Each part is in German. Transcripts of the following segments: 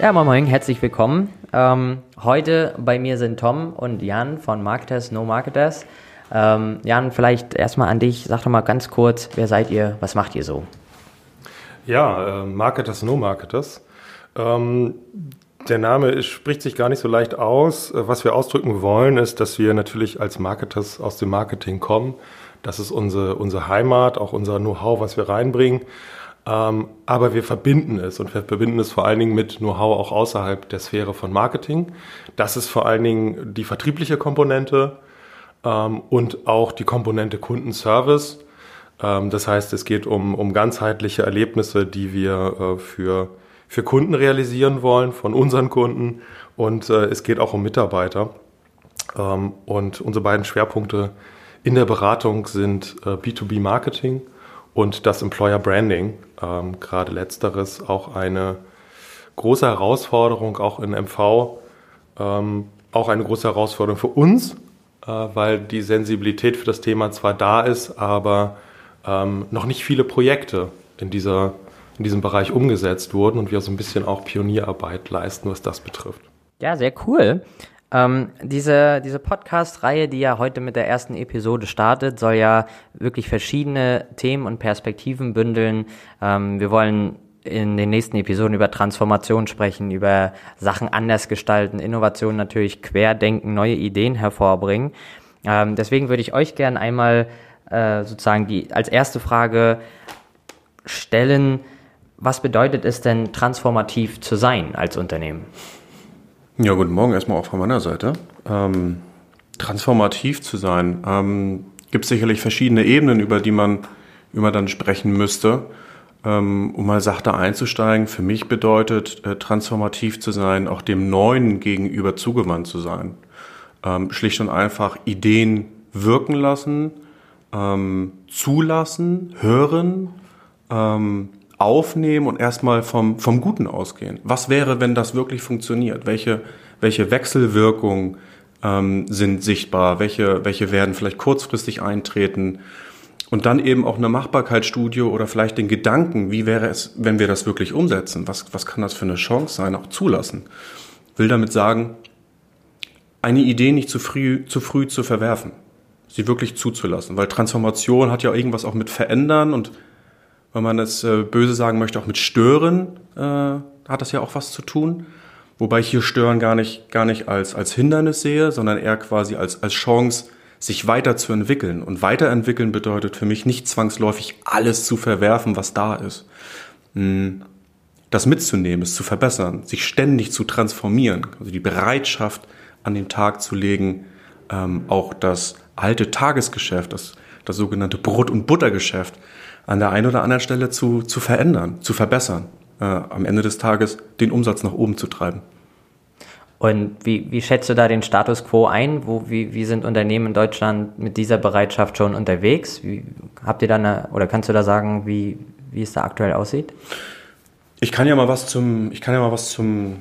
Ja, moin moin, herzlich willkommen. Ähm, heute bei mir sind Tom und Jan von Marketers No Marketers. Ähm, Jan, vielleicht erstmal an dich. Sag doch mal ganz kurz, wer seid ihr? Was macht ihr so? Ja, äh, Marketers No Marketers. Ähm, der Name ist, spricht sich gar nicht so leicht aus. Äh, was wir ausdrücken wollen, ist, dass wir natürlich als Marketers aus dem Marketing kommen. Das ist unsere, unsere Heimat, auch unser Know-how, was wir reinbringen. Ähm, aber wir verbinden es und wir verbinden es vor allen Dingen mit Know-how auch außerhalb der Sphäre von Marketing. Das ist vor allen Dingen die vertriebliche Komponente ähm, und auch die Komponente Kundenservice. Ähm, das heißt, es geht um, um ganzheitliche Erlebnisse, die wir äh, für, für Kunden realisieren wollen, von unseren Kunden. Und äh, es geht auch um Mitarbeiter. Ähm, und unsere beiden Schwerpunkte in der Beratung sind äh, B2B-Marketing und das Employer Branding. Ähm, gerade letzteres auch eine große Herausforderung, auch in MV, ähm, auch eine große Herausforderung für uns, äh, weil die Sensibilität für das Thema zwar da ist, aber ähm, noch nicht viele Projekte in, dieser, in diesem Bereich umgesetzt wurden und wir so ein bisschen auch Pionierarbeit leisten, was das betrifft. Ja, sehr cool. Ähm, diese diese Podcast-Reihe, die ja heute mit der ersten Episode startet, soll ja wirklich verschiedene Themen und Perspektiven bündeln. Ähm, wir wollen in den nächsten Episoden über Transformation sprechen, über Sachen anders gestalten, Innovation natürlich querdenken, neue Ideen hervorbringen. Ähm, deswegen würde ich euch gerne einmal äh, sozusagen die als erste Frage stellen, was bedeutet es denn transformativ zu sein als Unternehmen? Ja, guten Morgen erstmal auch von meiner Seite. Ähm, transformativ zu sein, ähm, gibt sicherlich verschiedene Ebenen, über die man, man dann sprechen müsste. Ähm, um mal sachte einzusteigen, für mich bedeutet äh, transformativ zu sein, auch dem Neuen gegenüber zugewandt zu sein. Ähm, schlicht und einfach Ideen wirken lassen, ähm, zulassen, hören, ähm, aufnehmen und erstmal vom, vom Guten ausgehen. Was wäre, wenn das wirklich funktioniert? Welche, welche Wechselwirkungen ähm, sind sichtbar? Welche, welche werden vielleicht kurzfristig eintreten? Und dann eben auch eine Machbarkeitsstudie oder vielleicht den Gedanken, wie wäre es, wenn wir das wirklich umsetzen? Was, was kann das für eine Chance sein? Auch zulassen. Will damit sagen, eine Idee nicht zu früh, zu früh zu verwerfen. Sie wirklich zuzulassen. Weil Transformation hat ja irgendwas auch mit verändern und wenn man es äh, böse sagen möchte, auch mit Stören äh, hat das ja auch was zu tun. Wobei ich hier Stören gar nicht, gar nicht als, als Hindernis sehe, sondern eher quasi als, als Chance, sich weiterzuentwickeln. Und weiterentwickeln bedeutet für mich nicht zwangsläufig alles zu verwerfen, was da ist. Hm, das mitzunehmen, es zu verbessern, sich ständig zu transformieren, also die Bereitschaft an den Tag zu legen, ähm, auch das alte Tagesgeschäft, das, das sogenannte Brot- und Buttergeschäft, an der einen oder anderen Stelle zu, zu verändern, zu verbessern, äh, am Ende des Tages den Umsatz nach oben zu treiben. Und wie, wie schätzt du da den Status quo ein? Wo, wie, wie sind Unternehmen in Deutschland mit dieser Bereitschaft schon unterwegs? Wie, habt ihr da eine, oder kannst du da sagen, wie, wie es da aktuell aussieht? Ich kann ja mal was zum, ich kann ja mal was zum,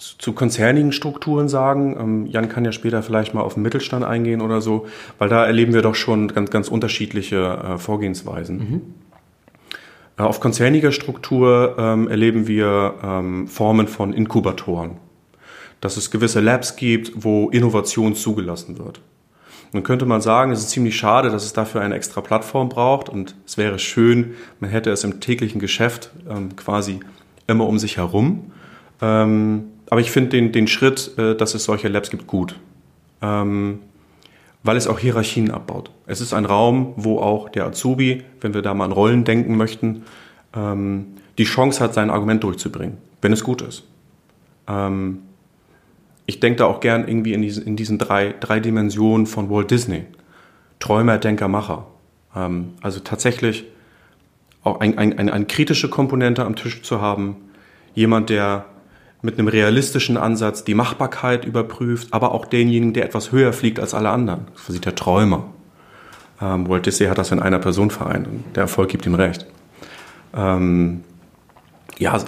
zu konzernigen Strukturen sagen. Ähm, Jan kann ja später vielleicht mal auf den Mittelstand eingehen oder so, weil da erleben wir doch schon ganz, ganz unterschiedliche äh, Vorgehensweisen. Mhm. Äh, auf konzerniger Struktur ähm, erleben wir ähm, Formen von Inkubatoren. Dass es gewisse Labs gibt, wo Innovation zugelassen wird. Nun könnte man sagen, es ist ziemlich schade, dass es dafür eine extra Plattform braucht und es wäre schön, man hätte es im täglichen Geschäft quasi immer um sich herum. Ähm, aber ich finde den, den Schritt, äh, dass es solche Labs gibt, gut. Ähm, weil es auch Hierarchien abbaut. Es ist ein Raum, wo auch der Azubi, wenn wir da mal an Rollen denken möchten, ähm, die Chance hat, sein Argument durchzubringen, wenn es gut ist. Ähm, ich denke da auch gern irgendwie in diesen, in diesen drei, drei Dimensionen von Walt Disney. Träumer, Denker, Macher. Ähm, also tatsächlich auch ein, ein, eine, eine kritische Komponente am Tisch zu haben. Jemand, der mit einem realistischen Ansatz die Machbarkeit überprüft, aber auch denjenigen, der etwas höher fliegt als alle anderen. Das sieht der Träumer. Ähm, Walt Disney hat das in einer Person vereint und der Erfolg gibt ihm recht. Ähm, ja,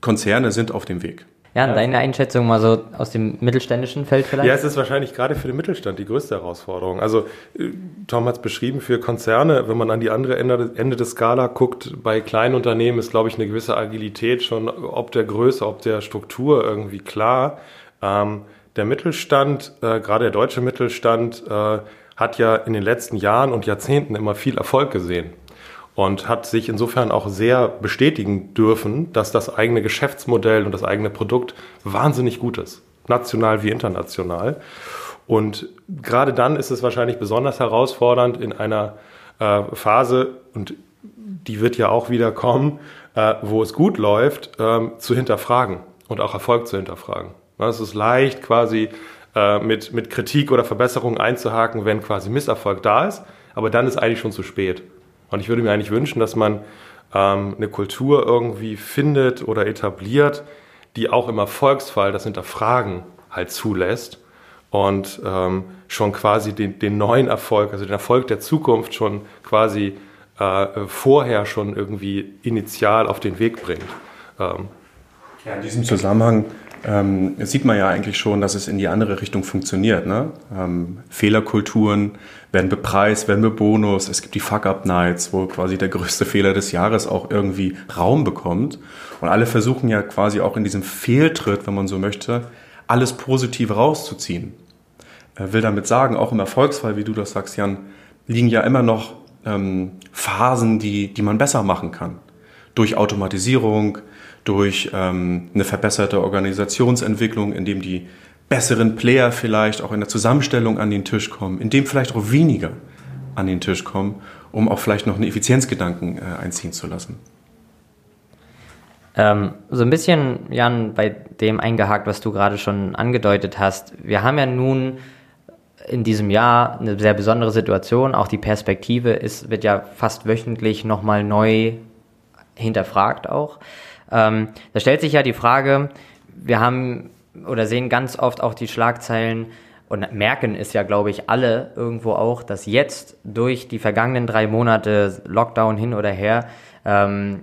Konzerne sind auf dem Weg. Ja, ja, deine Einschätzung mal so aus dem mittelständischen Feld vielleicht? Ja, es ist wahrscheinlich gerade für den Mittelstand die größte Herausforderung. Also äh, Tom hat es beschrieben, für Konzerne, wenn man an die andere Ende, des Skala guckt, bei kleinen Unternehmen ist, glaube ich, eine gewisse Agilität schon, ob der Größe, ob der Struktur irgendwie klar. Ähm, der Mittelstand, äh, gerade der deutsche Mittelstand, äh, hat ja in den letzten Jahren und Jahrzehnten immer viel Erfolg gesehen und hat sich insofern auch sehr bestätigen dürfen, dass das eigene Geschäftsmodell und das eigene Produkt wahnsinnig gut ist, national wie international. Und gerade dann ist es wahrscheinlich besonders herausfordernd in einer äh, Phase, und die wird ja auch wieder kommen, äh, wo es gut läuft, äh, zu hinterfragen und auch Erfolg zu hinterfragen. Es ist leicht, quasi äh, mit, mit Kritik oder Verbesserung einzuhaken, wenn quasi Misserfolg da ist, aber dann ist eigentlich schon zu spät. Und ich würde mir eigentlich wünschen, dass man ähm, eine Kultur irgendwie findet oder etabliert, die auch im Erfolgsfall das Hinterfragen halt zulässt und ähm, schon quasi den, den neuen Erfolg, also den Erfolg der Zukunft schon quasi äh, vorher schon irgendwie initial auf den Weg bringt. Ähm. Ja, in diesem Zusammenhang ähm, sieht man ja eigentlich schon, dass es in die andere Richtung funktioniert. Ne? Ähm, Fehlerkulturen werden bepreist, werden bebonus. Es gibt die Fuck-Up-Nights, wo quasi der größte Fehler des Jahres auch irgendwie Raum bekommt. Und alle versuchen ja quasi auch in diesem Fehltritt, wenn man so möchte, alles Positive rauszuziehen. Er will damit sagen, auch im Erfolgsfall, wie du das sagst, Jan, liegen ja immer noch ähm, Phasen, die, die man besser machen kann. Durch Automatisierung, durch ähm, eine verbesserte Organisationsentwicklung, indem die besseren Player vielleicht auch in der Zusammenstellung an den Tisch kommen, indem vielleicht auch weniger an den Tisch kommen, um auch vielleicht noch einen Effizienzgedanken äh, einziehen zu lassen. Ähm, so ein bisschen, Jan, bei dem eingehakt, was du gerade schon angedeutet hast. Wir haben ja nun in diesem Jahr eine sehr besondere Situation. Auch die Perspektive ist, wird ja fast wöchentlich nochmal neu hinterfragt auch. Ähm, da stellt sich ja die Frage, wir haben oder sehen ganz oft auch die Schlagzeilen und merken es ja, glaube ich, alle irgendwo auch, dass jetzt durch die vergangenen drei Monate Lockdown hin oder her ähm,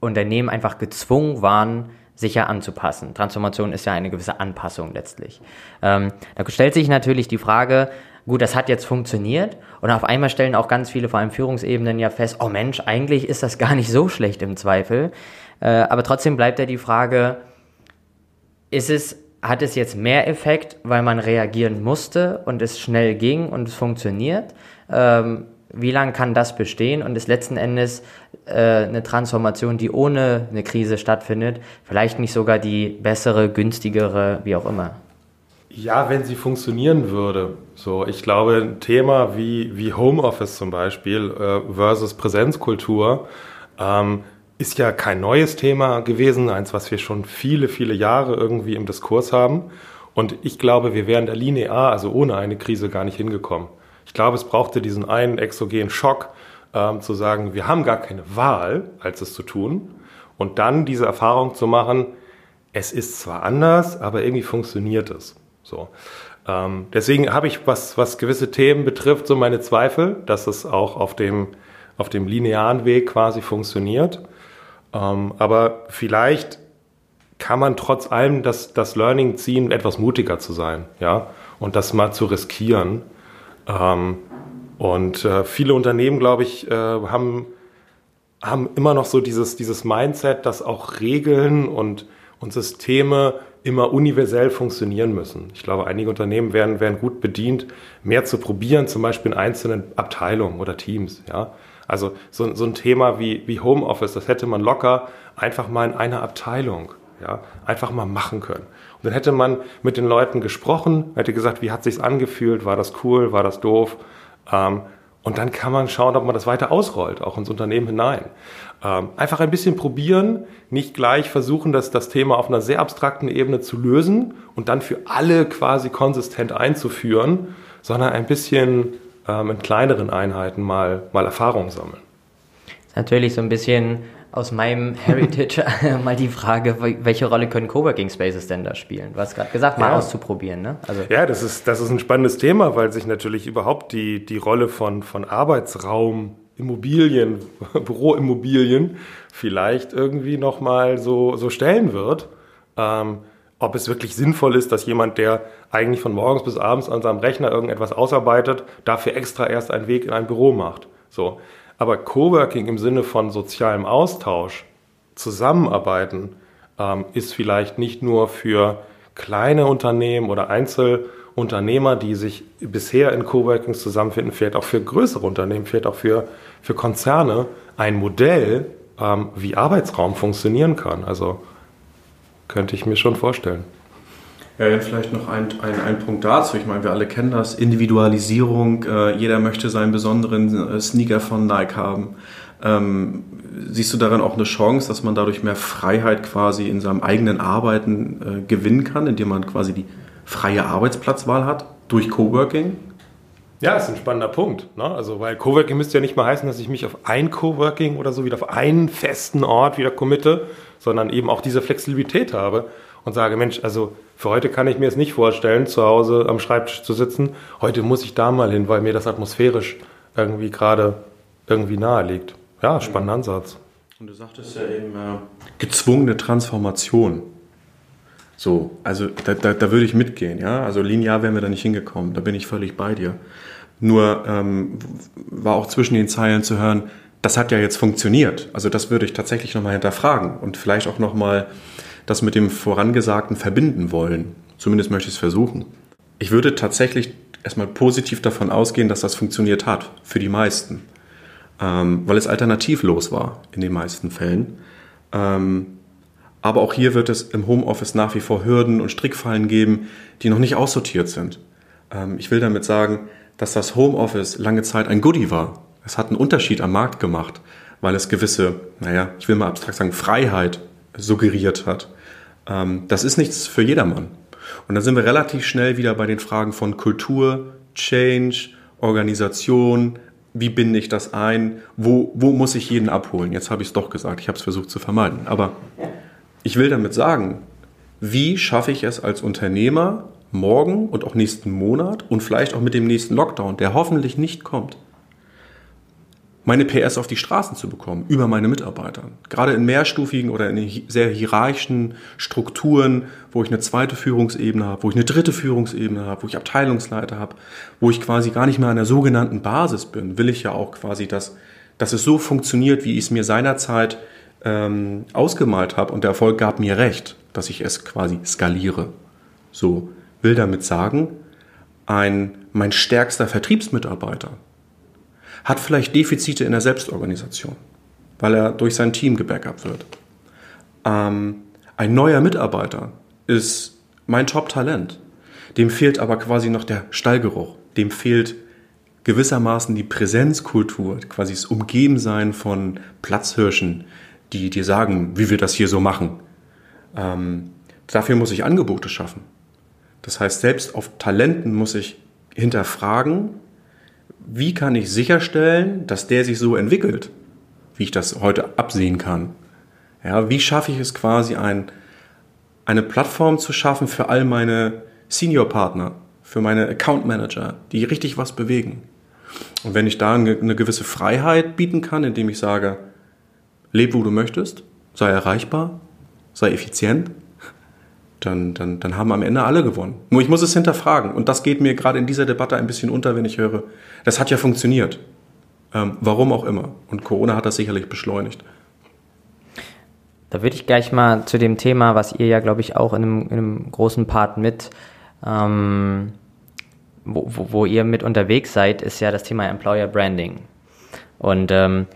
Unternehmen einfach gezwungen waren, sich ja anzupassen. Transformation ist ja eine gewisse Anpassung letztlich. Ähm, da stellt sich natürlich die Frage, gut, das hat jetzt funktioniert und auf einmal stellen auch ganz viele, vor allem Führungsebenen ja fest, oh Mensch, eigentlich ist das gar nicht so schlecht im Zweifel. Äh, aber trotzdem bleibt ja die Frage, ist es, hat es jetzt mehr Effekt, weil man reagieren musste und es schnell ging und es funktioniert? Ähm, wie lange kann das bestehen und ist letzten Endes äh, eine Transformation, die ohne eine Krise stattfindet, vielleicht nicht sogar die bessere, günstigere, wie auch immer? Ja, wenn sie funktionieren würde. So, ich glaube, ein Thema wie, wie Homeoffice zum Beispiel äh, versus Präsenzkultur ähm, ist ja kein neues Thema gewesen, eins, was wir schon viele, viele Jahre irgendwie im Diskurs haben. Und ich glaube, wir wären da linear, also ohne eine Krise, gar nicht hingekommen. Ich glaube, es brauchte diesen einen exogenen Schock, ähm, zu sagen, wir haben gar keine Wahl, als es zu tun. Und dann diese Erfahrung zu machen, es ist zwar anders, aber irgendwie funktioniert es. So. Ähm, deswegen habe ich, was, was gewisse Themen betrifft, so meine Zweifel, dass es auch auf dem, auf dem linearen Weg quasi funktioniert. Ähm, aber vielleicht kann man trotz allem das, das Learning ziehen, etwas mutiger zu sein, ja, und das mal zu riskieren. Ähm, und äh, viele Unternehmen, glaube ich, äh, haben, haben immer noch so dieses, dieses Mindset, dass auch Regeln und, und Systeme immer universell funktionieren müssen. Ich glaube, einige Unternehmen werden, werden gut bedient, mehr zu probieren, zum Beispiel in einzelnen Abteilungen oder Teams, ja. Also so, so ein Thema wie, wie Homeoffice, das hätte man locker einfach mal in einer Abteilung, ja, einfach mal machen können. Und dann hätte man mit den Leuten gesprochen, hätte gesagt, wie hat sich's angefühlt, war das cool, war das doof? Ähm, und dann kann man schauen, ob man das weiter ausrollt, auch ins Unternehmen hinein. Ähm, einfach ein bisschen probieren, nicht gleich versuchen, das, das Thema auf einer sehr abstrakten Ebene zu lösen und dann für alle quasi konsistent einzuführen, sondern ein bisschen ähm, in kleineren Einheiten mal, mal Erfahrung sammeln. Natürlich so ein bisschen aus meinem Heritage mal die Frage, welche Rolle können Coworking Spaces denn da spielen? Du hast gerade gesagt, mal ja. auszuprobieren. Ne? Also ja, das ist, das ist ein spannendes Thema, weil sich natürlich überhaupt die, die Rolle von, von Arbeitsraum, Immobilien, Büroimmobilien vielleicht irgendwie nochmal so, so stellen wird. Ähm, ob es wirklich sinnvoll ist, dass jemand, der eigentlich von morgens bis abends an seinem Rechner irgendetwas ausarbeitet, dafür extra erst einen Weg in ein Büro macht. So. Aber Coworking im Sinne von sozialem Austausch, Zusammenarbeiten, ähm, ist vielleicht nicht nur für kleine Unternehmen oder Einzelunternehmer, die sich bisher in Coworkings zusammenfinden, vielleicht auch für größere Unternehmen, vielleicht auch für, für Konzerne ein Modell, ähm, wie Arbeitsraum funktionieren kann. Also könnte ich mir schon vorstellen. Ja, vielleicht noch ein, ein, ein Punkt dazu. Ich meine, wir alle kennen das. Individualisierung. Äh, jeder möchte seinen besonderen äh, Sneaker von Nike haben. Ähm, siehst du darin auch eine Chance, dass man dadurch mehr Freiheit quasi in seinem eigenen Arbeiten äh, gewinnen kann, indem man quasi die freie Arbeitsplatzwahl hat durch Coworking? Ja, ist ein spannender Punkt. Ne? Also, weil Coworking müsste ja nicht mal heißen, dass ich mich auf ein Coworking oder so wieder auf einen festen Ort wieder committe, sondern eben auch diese Flexibilität habe und sage, Mensch, also für heute kann ich mir es nicht vorstellen, zu Hause am Schreibtisch zu sitzen. Heute muss ich da mal hin, weil mir das atmosphärisch irgendwie gerade irgendwie nahe liegt. Ja, spannender Ansatz. Und du sagtest ja eben äh, gezwungene Transformation. So, also da, da, da würde ich mitgehen, ja. Also linear wären wir da nicht hingekommen, da bin ich völlig bei dir. Nur ähm, war auch zwischen den Zeilen zu hören, das hat ja jetzt funktioniert. Also das würde ich tatsächlich nochmal hinterfragen und vielleicht auch nochmal das mit dem Vorangesagten verbinden wollen. Zumindest möchte ich es versuchen. Ich würde tatsächlich erstmal positiv davon ausgehen, dass das funktioniert hat, für die meisten. Ähm, weil es alternativlos war in den meisten Fällen. Ähm, aber auch hier wird es im Homeoffice nach wie vor Hürden und Strickfallen geben, die noch nicht aussortiert sind. Ähm, ich will damit sagen, dass das Homeoffice lange Zeit ein Goodie war. Es hat einen Unterschied am Markt gemacht, weil es gewisse, naja, ich will mal abstrakt sagen, Freiheit suggeriert hat. Ähm, das ist nichts für jedermann. Und dann sind wir relativ schnell wieder bei den Fragen von Kultur, Change, Organisation, wie binde ich das ein, wo, wo muss ich jeden abholen. Jetzt habe ich es doch gesagt, ich habe es versucht zu vermeiden. Aber ich will damit sagen, wie schaffe ich es als Unternehmer morgen und auch nächsten Monat und vielleicht auch mit dem nächsten Lockdown, der hoffentlich nicht kommt, meine PS auf die Straßen zu bekommen über meine Mitarbeiter. Gerade in mehrstufigen oder in sehr hierarchischen Strukturen, wo ich eine zweite Führungsebene habe, wo ich eine dritte Führungsebene habe, wo ich Abteilungsleiter habe, wo ich quasi gar nicht mehr an der sogenannten Basis bin, will ich ja auch quasi, dass, dass es so funktioniert, wie ich es mir seinerzeit ähm, ausgemalt habe und der Erfolg gab mir recht, dass ich es quasi skaliere. So will damit sagen, ein mein stärkster Vertriebsmitarbeiter hat vielleicht Defizite in der Selbstorganisation, weil er durch sein Team gebackupt wird. Ähm, ein neuer Mitarbeiter ist mein Top-Talent. Dem fehlt aber quasi noch der Stallgeruch. Dem fehlt gewissermaßen die Präsenzkultur, quasi das Umgebensein von Platzhirschen, die dir sagen, wie wir das hier so machen. Ähm, dafür muss ich Angebote schaffen. Das heißt, selbst auf Talenten muss ich hinterfragen, wie kann ich sicherstellen, dass der sich so entwickelt, wie ich das heute absehen kann? Ja, wie schaffe ich es quasi, ein, eine Plattform zu schaffen für all meine Senior-Partner, für meine Account-Manager, die richtig was bewegen? Und wenn ich da eine, gewisse Freiheit bieten kann, indem ich sage, leb, wo du möchtest, sei erreichbar, sei effizient, dann, dann, dann haben am Ende alle gewonnen. Nur ich muss es hinterfragen. Und das geht mir gerade in dieser Debatte ein bisschen unter, wenn ich höre, das hat ja funktioniert. Ähm, warum auch immer. Und Corona hat das sicherlich beschleunigt. Da würde ich gleich mal zu dem Thema, was ihr ja, glaube ich, auch in einem, in einem großen Part mit, ähm, wo, wo, wo, ihr mit unterwegs seid, ist ja das Thema Employer Branding. Und ähm,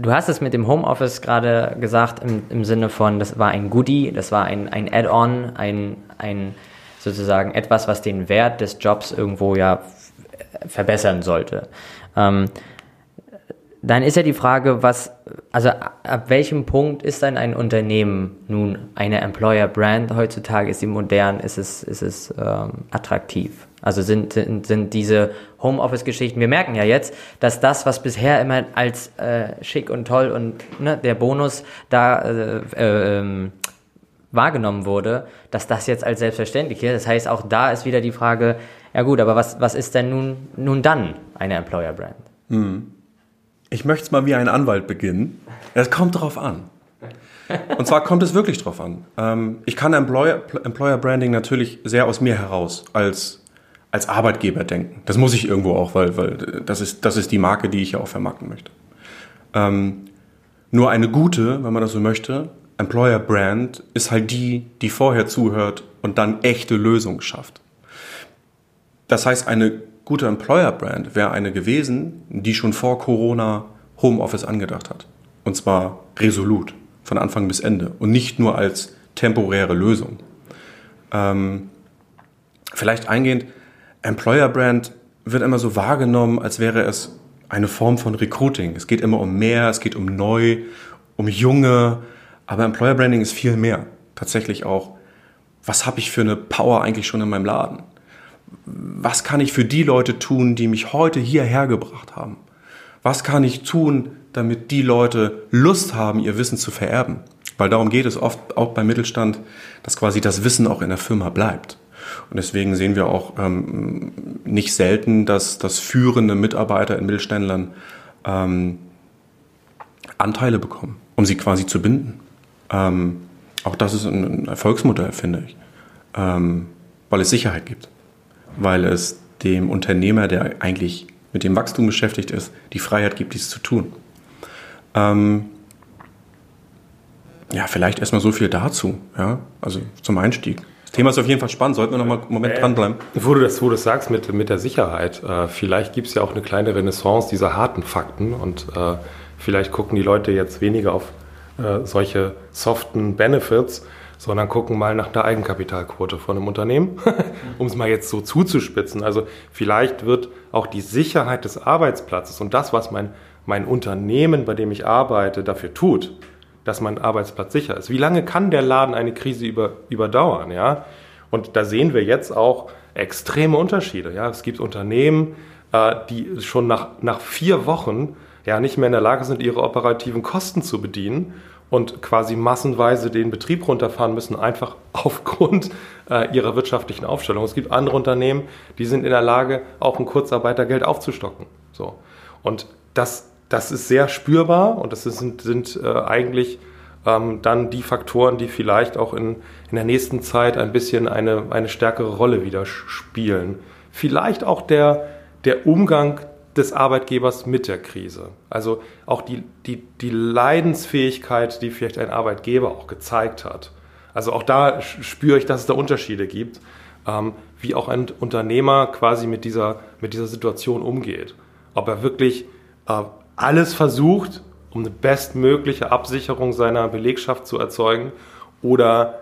Du hast es mit dem Homeoffice gerade gesagt im, im Sinne von, das war ein Goodie, das war ein, ein Add-on, ein, ein sozusagen etwas, was den Wert des Jobs irgendwo ja verbessern sollte. Ähm, dann ist ja die Frage, was, also ab welchem Punkt ist dann ein Unternehmen nun eine Employer Brand heutzutage? Ist sie modern? Ist es, ist es ähm, attraktiv? Also sind, sind, sind diese Homeoffice-Geschichten, wir merken ja jetzt, dass das, was bisher immer als äh, schick und toll und ne, der Bonus da äh, äh, wahrgenommen wurde, dass das jetzt als selbstverständlich ist. Das heißt, auch da ist wieder die Frage, ja gut, aber was, was ist denn nun, nun dann eine Employer-Brand? Hm. Ich möchte es mal wie ein Anwalt beginnen. Es kommt darauf an. Und zwar kommt es wirklich drauf an. Ähm, ich kann Employer, Employer Branding natürlich sehr aus mir heraus als, als Arbeitgeber denken. Das muss ich irgendwo auch, weil, weil das, ist, das ist die Marke, die ich ja auch vermarkten möchte. Ähm, nur eine gute, wenn man das so möchte, Employer Brand ist halt die, die vorher zuhört und dann echte Lösungen schafft. Das heißt, eine gute Employer Brand wäre eine gewesen, die schon vor Corona Homeoffice angedacht hat. Und zwar resolut, von Anfang bis Ende und nicht nur als temporäre Lösung. Ähm, vielleicht eingehend, Employer Brand wird immer so wahrgenommen, als wäre es eine Form von Recruiting. Es geht immer um mehr, es geht um neu, um junge, aber Employer Branding ist viel mehr. Tatsächlich auch, was habe ich für eine Power eigentlich schon in meinem Laden? Was kann ich für die Leute tun, die mich heute hierher gebracht haben? Was kann ich tun, damit die Leute Lust haben, ihr Wissen zu vererben? Weil darum geht es oft auch beim Mittelstand, dass quasi das Wissen auch in der Firma bleibt. Und deswegen sehen wir auch ähm, nicht selten, dass, dass führende Mitarbeiter in Mittelständlern ähm, Anteile bekommen, um sie quasi zu binden. Ähm, auch das ist ein Erfolgsmodell, finde ich, ähm, weil es Sicherheit gibt, weil es dem Unternehmer, der eigentlich mit dem Wachstum beschäftigt ist, die Freiheit gibt, dies zu tun. Ähm, ja, vielleicht erstmal so viel dazu, ja, also zum Einstieg. Thema ist auf jeden Fall spannend, sollten wir noch mal einen Moment äh, dranbleiben. Wo du das, wo du das sagst mit, mit der Sicherheit, äh, vielleicht gibt es ja auch eine kleine Renaissance dieser harten Fakten und äh, vielleicht gucken die Leute jetzt weniger auf äh, solche soften Benefits, sondern gucken mal nach der Eigenkapitalquote von einem Unternehmen, um es mal jetzt so zuzuspitzen. Also vielleicht wird auch die Sicherheit des Arbeitsplatzes und das, was mein, mein Unternehmen, bei dem ich arbeite, dafür tut, dass mein Arbeitsplatz sicher ist. Wie lange kann der Laden eine Krise über, überdauern? Ja? Und da sehen wir jetzt auch extreme Unterschiede. Ja? Es gibt Unternehmen, äh, die schon nach, nach vier Wochen ja nicht mehr in der Lage sind, ihre operativen Kosten zu bedienen und quasi massenweise den Betrieb runterfahren müssen, einfach aufgrund äh, ihrer wirtschaftlichen Aufstellung. Es gibt andere Unternehmen, die sind in der Lage, auch ein Kurzarbeitergeld aufzustocken. So. Und das, das ist sehr spürbar und das sind, sind äh, eigentlich ähm, dann die Faktoren, die vielleicht auch in, in der nächsten Zeit ein bisschen eine, eine stärkere Rolle wieder spielen. Vielleicht auch der, der Umgang des Arbeitgebers mit der Krise. Also auch die, die, die Leidensfähigkeit, die vielleicht ein Arbeitgeber auch gezeigt hat. Also auch da spüre ich, dass es da Unterschiede gibt, ähm, wie auch ein Unternehmer quasi mit dieser, mit dieser Situation umgeht. Ob er wirklich äh, alles versucht, um eine bestmögliche Absicherung seiner Belegschaft zu erzeugen oder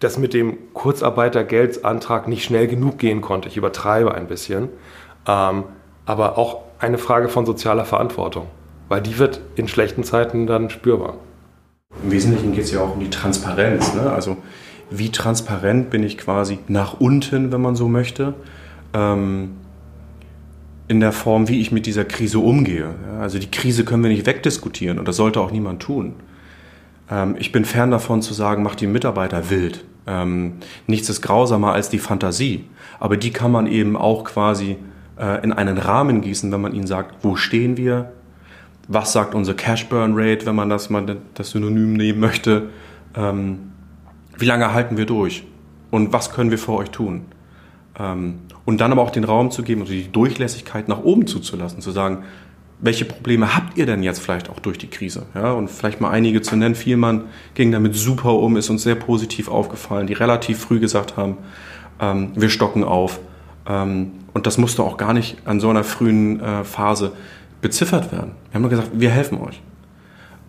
das mit dem Kurzarbeitergeldsantrag nicht schnell genug gehen konnte. Ich übertreibe ein bisschen. Ähm, aber auch eine Frage von sozialer Verantwortung, weil die wird in schlechten Zeiten dann spürbar. Im Wesentlichen geht es ja auch um die Transparenz. Ne? Also wie transparent bin ich quasi nach unten, wenn man so möchte, ähm, in der Form, wie ich mit dieser Krise umgehe. Also die Krise können wir nicht wegdiskutieren und das sollte auch niemand tun. Ähm, ich bin fern davon zu sagen, mach die Mitarbeiter wild. Ähm, nichts ist grausamer als die Fantasie, aber die kann man eben auch quasi äh, in einen Rahmen gießen, wenn man ihnen sagt, wo stehen wir, was sagt unsere Cash Burn Rate, wenn man das mal das Synonym nehmen möchte, ähm, wie lange halten wir durch und was können wir für euch tun. Und dann aber auch den Raum zu geben, also die Durchlässigkeit nach oben zuzulassen, zu sagen, welche Probleme habt ihr denn jetzt vielleicht auch durch die Krise? Ja, und vielleicht mal einige zu nennen. Vielmann ging damit super um, ist uns sehr positiv aufgefallen, die relativ früh gesagt haben, ähm, wir stocken auf. Ähm, und das musste auch gar nicht an so einer frühen äh, Phase beziffert werden. Wir haben nur gesagt, wir helfen euch.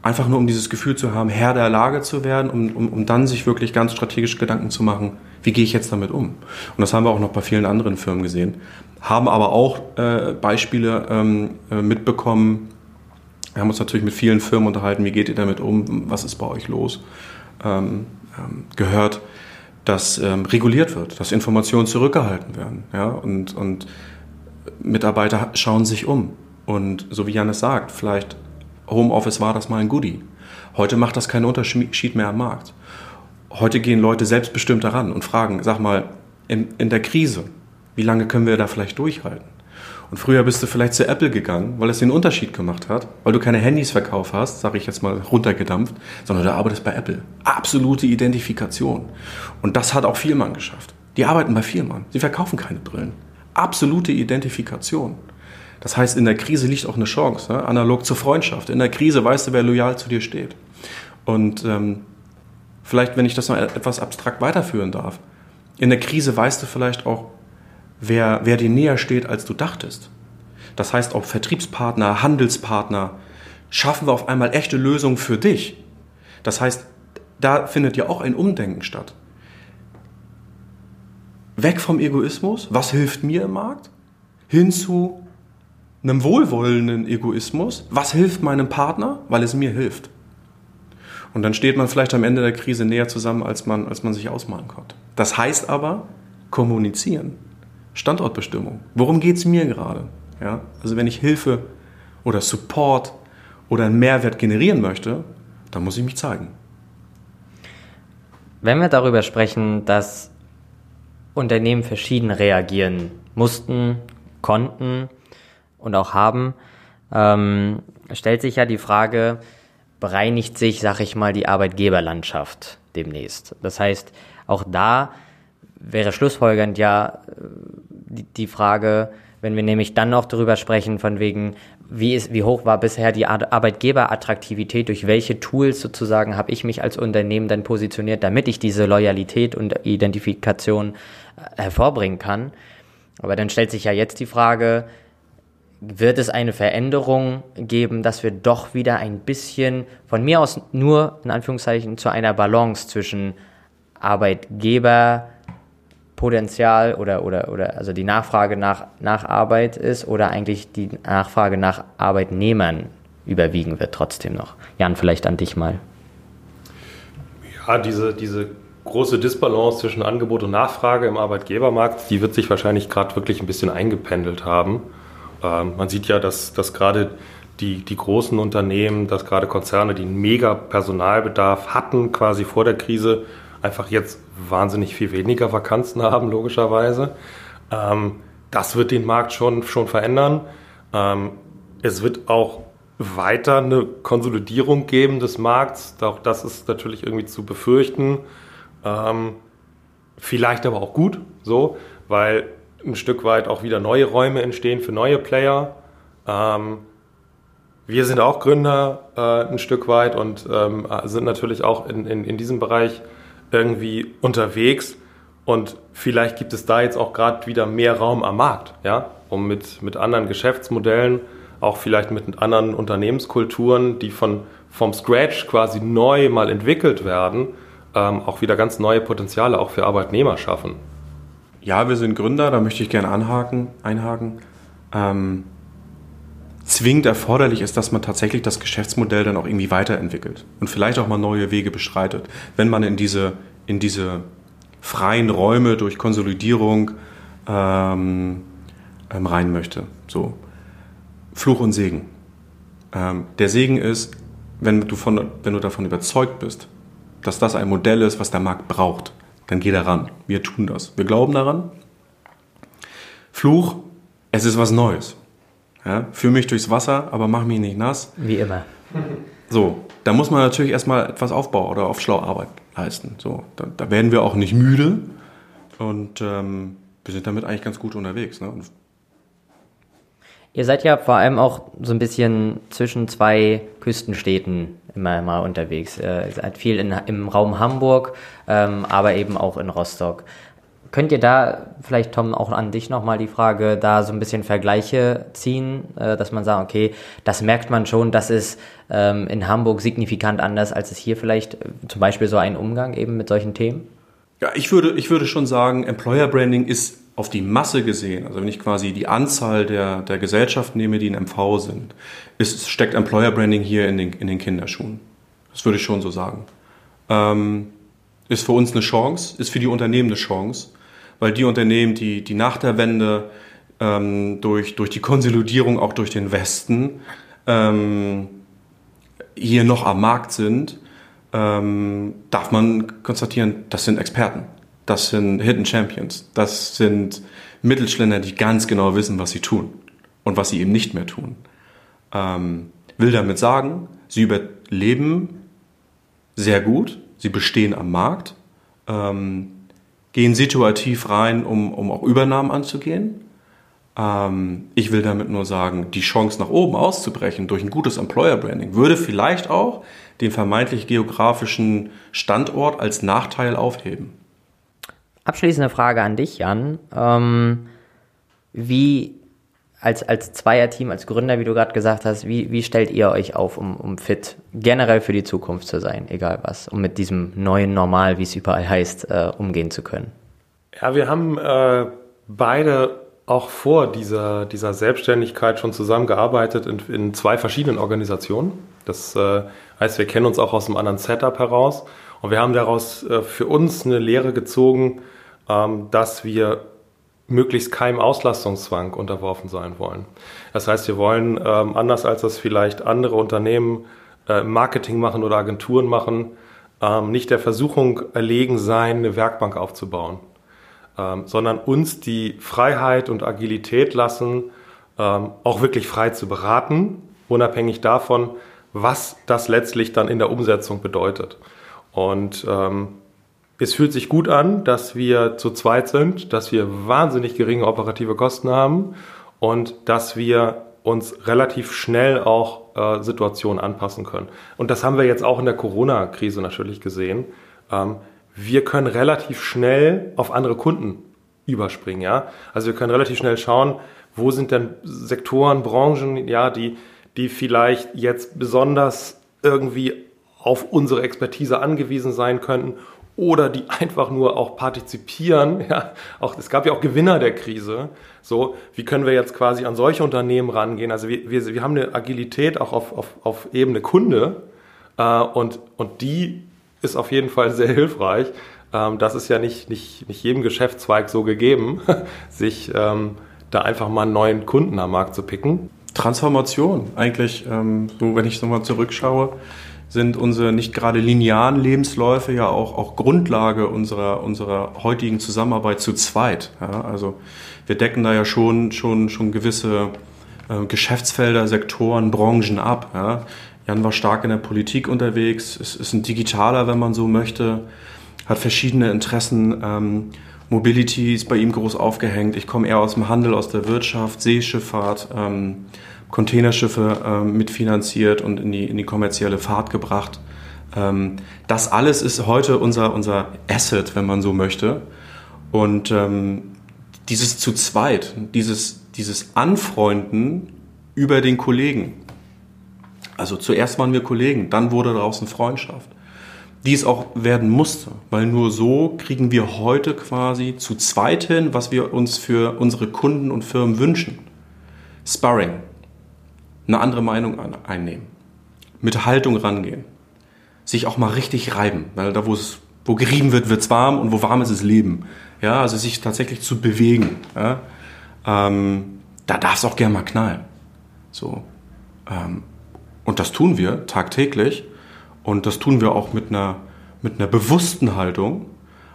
Einfach nur, um dieses Gefühl zu haben, Herr der Lage zu werden, um, um, um dann sich wirklich ganz strategisch Gedanken zu machen, wie gehe ich jetzt damit um? Und das haben wir auch noch bei vielen anderen Firmen gesehen. Haben aber auch äh, Beispiele ähm, äh, mitbekommen. Wir haben uns natürlich mit vielen Firmen unterhalten, wie geht ihr damit um, was ist bei euch los? Ähm, ähm, gehört, dass ähm, reguliert wird, dass Informationen zurückgehalten werden. Ja? Und, und Mitarbeiter schauen sich um. Und so wie Janis sagt, vielleicht Homeoffice war das mal ein Goodie. Heute macht das keinen Unterschied mehr am Markt. Heute gehen Leute selbstbestimmt daran und fragen, sag mal, in, in der Krise, wie lange können wir da vielleicht durchhalten? Und früher bist du vielleicht zu Apple gegangen, weil es den Unterschied gemacht hat, weil du keine Handys verkauft hast, sage ich jetzt mal runtergedampft, sondern du arbeitest bei Apple. Absolute Identifikation. Und das hat auch Vielmann geschafft. Die arbeiten bei Vielmann. Sie verkaufen keine Brillen. Absolute Identifikation. Das heißt, in der Krise liegt auch eine Chance, ne? analog zur Freundschaft. In der Krise weißt du, wer loyal zu dir steht. Und ähm, vielleicht, wenn ich das noch etwas abstrakt weiterführen darf, in der Krise weißt du vielleicht auch, wer, wer dir näher steht, als du dachtest. Das heißt, ob Vertriebspartner, Handelspartner, schaffen wir auf einmal echte Lösungen für dich. Das heißt, da findet ja auch ein Umdenken statt. Weg vom Egoismus, was hilft mir im Markt, hin zu einem wohlwollenden Egoismus, was hilft meinem Partner, weil es mir hilft. Und dann steht man vielleicht am Ende der Krise näher zusammen, als man, als man sich ausmalen konnte. Das heißt aber, kommunizieren. Standortbestimmung. Worum geht es mir gerade? Ja? Also wenn ich Hilfe oder Support oder einen Mehrwert generieren möchte, dann muss ich mich zeigen. Wenn wir darüber sprechen, dass Unternehmen verschieden reagieren mussten, konnten und auch haben, ähm, stellt sich ja die Frage, bereinigt sich, sag ich mal, die Arbeitgeberlandschaft demnächst. Das heißt, auch da wäre schlussfolgernd ja äh, die, Frage, wenn wir nämlich dann noch darüber sprechen, von wegen, wie, ist, wie hoch war bisher die Arbeitgeberattraktivität, durch welche Tools sozusagen habe ich mich als Unternehmen dann positioniert, damit ich diese Loyalität und Identifikation äh, hervorbringen kann. Aber dann stellt sich ja jetzt die Frage, wird es eine Veränderung geben, dass wir doch wieder ein bisschen von mir aus nur in Anführungszeichen zu einer Balance zwischen Arbeitgeberpotenzial oder, oder, oder also die Nachfrage nach, nach Arbeit ist oder eigentlich die Nachfrage nach Arbeitnehmern überwiegen wird trotzdem noch. Jan, vielleicht an dich mal. Ja, diese, diese große Disbalance zwischen Angebot und Nachfrage im Arbeitgebermarkt, die wird sich wahrscheinlich gerade wirklich ein bisschen eingependelt haben. Ähm, man sieht ja, dass, dass gerade die, die großen Unternehmen, dass gerade Konzerne, die einen mega Personalbedarf hatten, quasi vor der Krise, einfach jetzt wahnsinnig viel weniger Vakanzen haben, logischerweise. Ähm, das wird den Markt schon, schon verändern. Ähm, es wird auch weiter eine Konsolidierung geben des Markts. Auch das ist natürlich irgendwie zu befürchten. Vielleicht aber auch gut, so, weil ein Stück weit auch wieder neue Räume entstehen für neue Player. Ähm, wir sind auch Gründer äh, ein Stück weit und ähm, sind natürlich auch in, in, in diesem Bereich irgendwie unterwegs. Und vielleicht gibt es da jetzt auch gerade wieder mehr Raum am Markt, ja, um mit, mit anderen Geschäftsmodellen, auch vielleicht mit anderen Unternehmenskulturen, die von, vom Scratch quasi neu mal entwickelt werden, ähm, auch wieder ganz neue Potenziale auch für Arbeitnehmer schaffen. Ja, wir sind Gründer, da möchte ich gerne anhaken, einhaken. Ähm, zwingend erforderlich ist, dass man tatsächlich das Geschäftsmodell dann auch irgendwie weiterentwickelt und vielleicht auch mal neue Wege beschreitet, wenn man in diese, in diese freien Räume durch Konsolidierung ähm, ähm, rein möchte. So. Fluch und Segen. Ähm, der Segen ist, wenn du, von, wenn du davon überzeugt bist, dass das ein Modell ist, was der Markt braucht, dann geh daran. Wir tun das. Wir glauben daran. Fluch, es ist was Neues. Ja, führ mich durchs Wasser, aber mach mich nicht nass. Wie immer. So, da muss man natürlich erstmal etwas Aufbau oder Aufschlauarbeit leisten. So, da, da werden wir auch nicht müde und ähm, wir sind damit eigentlich ganz gut unterwegs. Ne? Ihr seid ja vor allem auch so ein bisschen zwischen zwei Küstenstädten immer mal unterwegs. Äh, ihr seid viel in, im Raum Hamburg, ähm, aber eben auch in Rostock. Könnt ihr da vielleicht, Tom, auch an dich nochmal die Frage, da so ein bisschen Vergleiche ziehen, äh, dass man sagt, okay, das merkt man schon, das ist ähm, in Hamburg signifikant anders, als es hier vielleicht äh, zum Beispiel so ein Umgang eben mit solchen Themen? Ja, ich würde, ich würde schon sagen, Employer Branding ist auf die Masse gesehen, also wenn ich quasi die Anzahl der, der Gesellschaften nehme, die in MV sind, ist, steckt Employer Branding hier in den, in den Kinderschuhen. Das würde ich schon so sagen. Ähm, ist für uns eine Chance, ist für die Unternehmen eine Chance, weil die Unternehmen, die, die nach der Wende ähm, durch, durch die Konsolidierung auch durch den Westen ähm, hier noch am Markt sind, ähm, darf man konstatieren, das sind Experten. Das sind Hidden Champions. Das sind Mittelständler, die ganz genau wissen, was sie tun und was sie eben nicht mehr tun. Ähm, will damit sagen, sie überleben sehr gut, sie bestehen am Markt, ähm, gehen situativ rein, um, um auch Übernahmen anzugehen. Ähm, ich will damit nur sagen, die Chance nach oben auszubrechen durch ein gutes Employer Branding würde vielleicht auch den vermeintlich geografischen Standort als Nachteil aufheben. Abschließende Frage an dich, Jan. Ähm, wie als, als Zweierteam, als Gründer, wie du gerade gesagt hast, wie, wie stellt ihr euch auf, um, um fit generell für die Zukunft zu sein, egal was, um mit diesem neuen Normal, wie es überall heißt, äh, umgehen zu können? Ja, wir haben äh, beide auch vor dieser, dieser Selbstständigkeit schon zusammengearbeitet in, in zwei verschiedenen Organisationen. Das äh, heißt, wir kennen uns auch aus einem anderen Setup heraus und wir haben daraus äh, für uns eine Lehre gezogen, ähm, dass wir möglichst keinem Auslastungszwang unterworfen sein wollen. Das heißt, wir wollen ähm, anders als das vielleicht andere Unternehmen äh, Marketing machen oder Agenturen machen, ähm, nicht der Versuchung erlegen sein, eine Werkbank aufzubauen, sondern uns die Freiheit und Agilität lassen, auch wirklich frei zu beraten, unabhängig davon, was das letztlich dann in der Umsetzung bedeutet. Und ähm, es fühlt sich gut an, dass wir zu zweit sind, dass wir wahnsinnig geringe operative Kosten haben und dass wir uns relativ schnell auch äh, Situationen anpassen können. Und das haben wir jetzt auch in der Corona-Krise natürlich gesehen. Ähm, wir können relativ schnell auf andere Kunden überspringen, ja. Also wir können relativ schnell schauen, wo sind denn Sektoren, Branchen, ja, die, die vielleicht jetzt besonders irgendwie auf unsere Expertise angewiesen sein könnten oder die einfach nur auch partizipieren. Ja, auch, es gab ja auch Gewinner der Krise. So, wie können wir jetzt quasi an solche Unternehmen rangehen? Also wir, wir, wir haben eine Agilität auch auf, auf, auf Ebene Kunde äh, und, und die ist auf jeden Fall sehr hilfreich. Ähm, das ist ja nicht, nicht, nicht jedem Geschäftszweig so gegeben, sich ähm, da einfach mal einen neuen Kunden am Markt zu picken. Transformation, eigentlich, ähm, so wenn ich nochmal zurückschaue sind unsere nicht gerade linearen Lebensläufe ja auch, auch Grundlage unserer, unserer heutigen Zusammenarbeit zu zweit. Ja, also wir decken da ja schon, schon, schon gewisse äh, Geschäftsfelder, Sektoren, Branchen ab. Ja. Jan war stark in der Politik unterwegs, ist, ist ein Digitaler, wenn man so möchte, hat verschiedene Interessen. Ähm, Mobility ist bei ihm groß aufgehängt. Ich komme eher aus dem Handel, aus der Wirtschaft, Seeschifffahrt. Ähm, Containerschiffe ähm, mitfinanziert und in die, in die kommerzielle Fahrt gebracht. Ähm, das alles ist heute unser, unser Asset, wenn man so möchte. Und ähm, dieses zu zweit, dieses, dieses Anfreunden über den Kollegen. Also zuerst waren wir Kollegen, dann wurde daraus eine Freundschaft. Die es auch werden musste, weil nur so kriegen wir heute quasi zu zweit hin, was wir uns für unsere Kunden und Firmen wünschen. Sparring, eine andere Meinung einnehmen, mit Haltung rangehen, sich auch mal richtig reiben, weil da, wo es wo gerieben wird, wird es warm und wo warm ist, ist Leben. Ja, also sich tatsächlich zu bewegen. Ja? Ähm, da darf es auch gerne mal knallen. So. Ähm, und das tun wir tagtäglich. Und das tun wir auch mit einer, mit einer bewussten Haltung.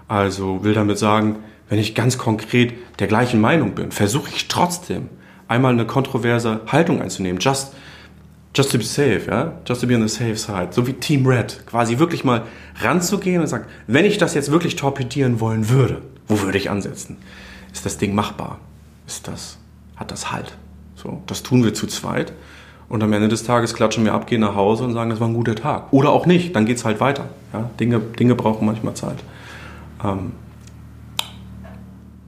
Also will damit sagen, wenn ich ganz konkret der gleichen Meinung bin, versuche ich trotzdem einmal eine kontroverse Haltung einzunehmen. Just, just to be safe, ja? Just to be on the safe side. So wie Team Red. Quasi wirklich mal ranzugehen und sagen, wenn ich das jetzt wirklich torpedieren wollen würde, wo würde ich ansetzen? Ist das Ding machbar? Ist das, hat das Halt? So, das tun wir zu zweit. Und am Ende des Tages klatschen wir ab, gehen nach Hause und sagen, das war ein guter Tag. Oder auch nicht, dann geht es halt weiter. Ja? Dinge, Dinge brauchen manchmal Zeit. Ähm.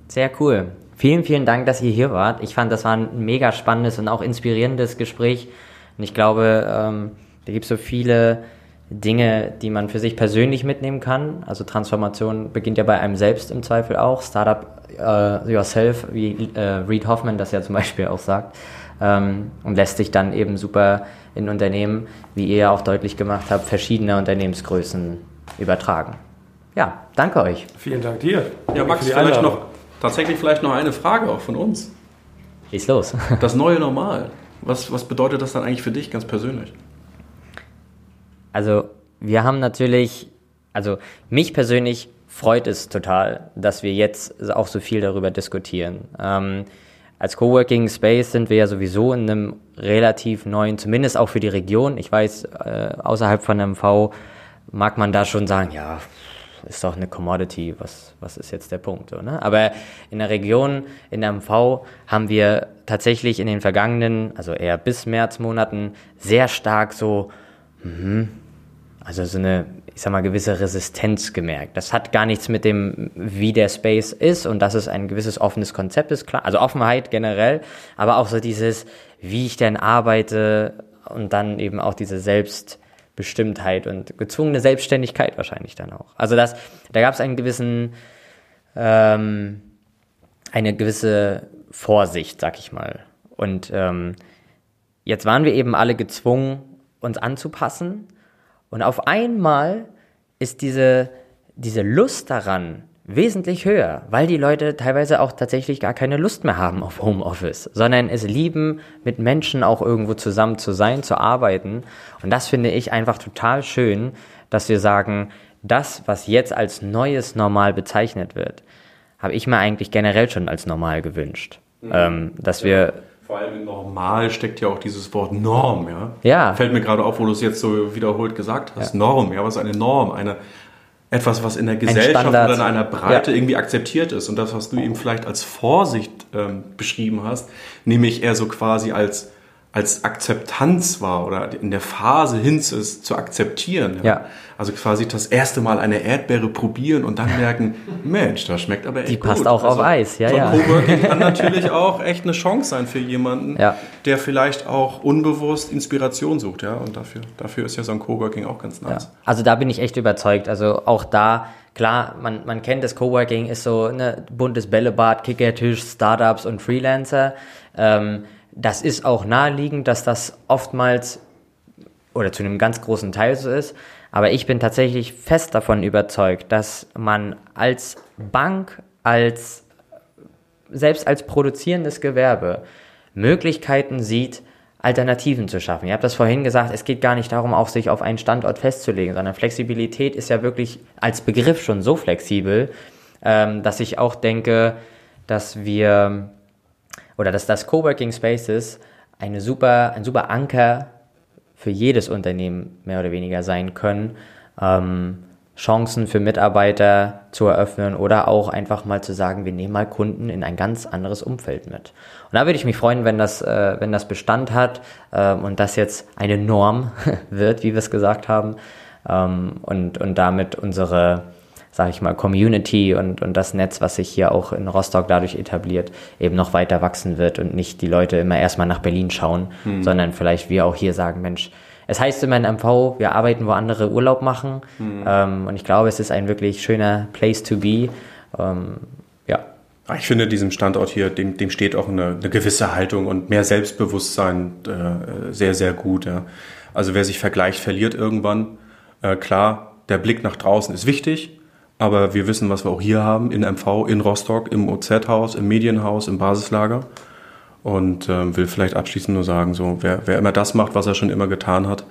Sehr cool. Vielen, vielen Dank, dass ihr hier wart. Ich fand, das war ein mega spannendes und auch inspirierendes Gespräch. Und ich glaube, ähm, da gibt es so viele Dinge, die man für sich persönlich mitnehmen kann. Also Transformation beginnt ja bei einem selbst im Zweifel auch. Startup uh, yourself, wie uh, Reed Hoffman das ja zum Beispiel auch sagt. Ähm, und lässt sich dann eben super in Unternehmen, wie ihr ja auch deutlich gemacht habt, verschiedene Unternehmensgrößen übertragen. Ja, danke euch. Vielen Dank dir. Ja, Max, vielleicht noch Tatsächlich vielleicht noch eine Frage auch von uns. Ist los. Das neue Normal. Was, was bedeutet das dann eigentlich für dich ganz persönlich? Also, wir haben natürlich, also mich persönlich freut es total, dass wir jetzt auch so viel darüber diskutieren. Ähm, als Coworking Space sind wir ja sowieso in einem relativ neuen, zumindest auch für die Region. Ich weiß, äh, außerhalb von MV mag man da schon sagen, ja, ist doch eine Commodity, was, was ist jetzt der Punkt? So, ne? Aber in der Region, in der MV, haben wir tatsächlich in den vergangenen, also eher bis März Monaten, sehr stark so, mh, also so eine, ich sag mal, gewisse Resistenz gemerkt. Das hat gar nichts mit dem, wie der Space ist und dass es ein gewisses offenes Konzept ist, klar. Also Offenheit generell, aber auch so dieses, wie ich denn arbeite und dann eben auch diese Selbst, Bestimmtheit und gezwungene Selbstständigkeit wahrscheinlich dann auch. Also das, da gab es einen gewissen, ähm, eine gewisse Vorsicht, sag ich mal. Und ähm, jetzt waren wir eben alle gezwungen, uns anzupassen. Und auf einmal ist diese, diese Lust daran, wesentlich höher, weil die Leute teilweise auch tatsächlich gar keine Lust mehr haben auf Homeoffice, sondern es lieben, mit Menschen auch irgendwo zusammen zu sein, zu arbeiten. Und das finde ich einfach total schön, dass wir sagen, das, was jetzt als neues Normal bezeichnet wird, habe ich mir eigentlich generell schon als normal gewünscht. Mhm. Ähm, dass ja. wir vor allem in normal steckt ja auch dieses Wort Norm, ja. Ja. Fällt mir gerade auf, wo du es jetzt so wiederholt gesagt hast. Ja. Norm, ja, was ist eine Norm? Eine, etwas, was in der Gesellschaft oder in einer Breite ja. irgendwie akzeptiert ist. Und das, was du eben vielleicht als Vorsicht ähm, beschrieben hast, nämlich eher so quasi als als Akzeptanz war oder in der Phase hin zu, zu akzeptieren. Ja. ja. Also quasi das erste Mal eine Erdbeere probieren und dann merken, Mensch, das schmeckt aber echt Die passt gut. auch also auf Eis, ja, so ja. Coworking kann natürlich auch echt eine Chance sein für jemanden, ja. der vielleicht auch unbewusst Inspiration sucht, ja. Und dafür, dafür ist ja so ein Coworking auch ganz nice. Ja. Also da bin ich echt überzeugt. Also auch da klar, man, man kennt das Coworking, ist so ein ne, buntes Bällebad, Kickertisch, Startups und Freelancer. Ähm, das ist auch naheliegend, dass das oftmals oder zu einem ganz großen Teil so ist. Aber ich bin tatsächlich fest davon überzeugt, dass man als Bank, als selbst als produzierendes Gewerbe Möglichkeiten sieht, Alternativen zu schaffen. Ihr habt das vorhin gesagt, es geht gar nicht darum, auch sich auf einen Standort festzulegen, sondern Flexibilität ist ja wirklich als Begriff schon so flexibel, ähm, dass ich auch denke, dass wir oder dass das Coworking Spaces eine super, ein super Anker für jedes Unternehmen mehr oder weniger sein können, ähm, Chancen für Mitarbeiter zu eröffnen oder auch einfach mal zu sagen, wir nehmen mal Kunden in ein ganz anderes Umfeld mit. Und da würde ich mich freuen, wenn das, äh, wenn das Bestand hat äh, und das jetzt eine Norm wird, wie wir es gesagt haben, ähm, und, und damit unsere sage ich mal, Community und, und das Netz, was sich hier auch in Rostock dadurch etabliert, eben noch weiter wachsen wird und nicht die Leute immer erstmal nach Berlin schauen, mhm. sondern vielleicht wir auch hier sagen, Mensch, es heißt immer in MV, wir arbeiten, wo andere Urlaub machen. Mhm. Ähm, und ich glaube, es ist ein wirklich schöner Place to be. Ähm, ja. Ah, ich finde, diesem Standort hier, dem, dem steht auch eine, eine gewisse Haltung und mehr Selbstbewusstsein äh, sehr, sehr gut. Ja. Also wer sich vergleicht, verliert irgendwann. Äh, klar, der Blick nach draußen ist wichtig, aber wir wissen, was wir auch hier haben, in MV, in Rostock, im OZ-Haus, im Medienhaus, im Basislager. Und äh, will vielleicht abschließend nur sagen, so, wer, wer immer das macht, was er schon immer getan hat,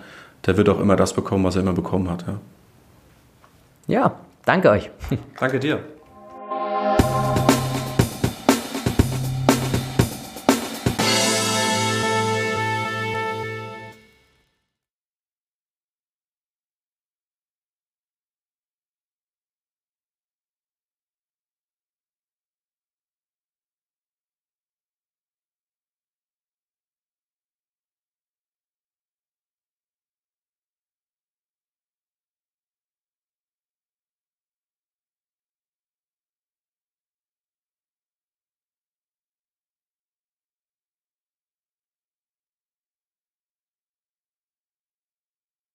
der wird auch immer das bekommen, was er immer bekommen hat. Ja, ja danke euch. Danke dir.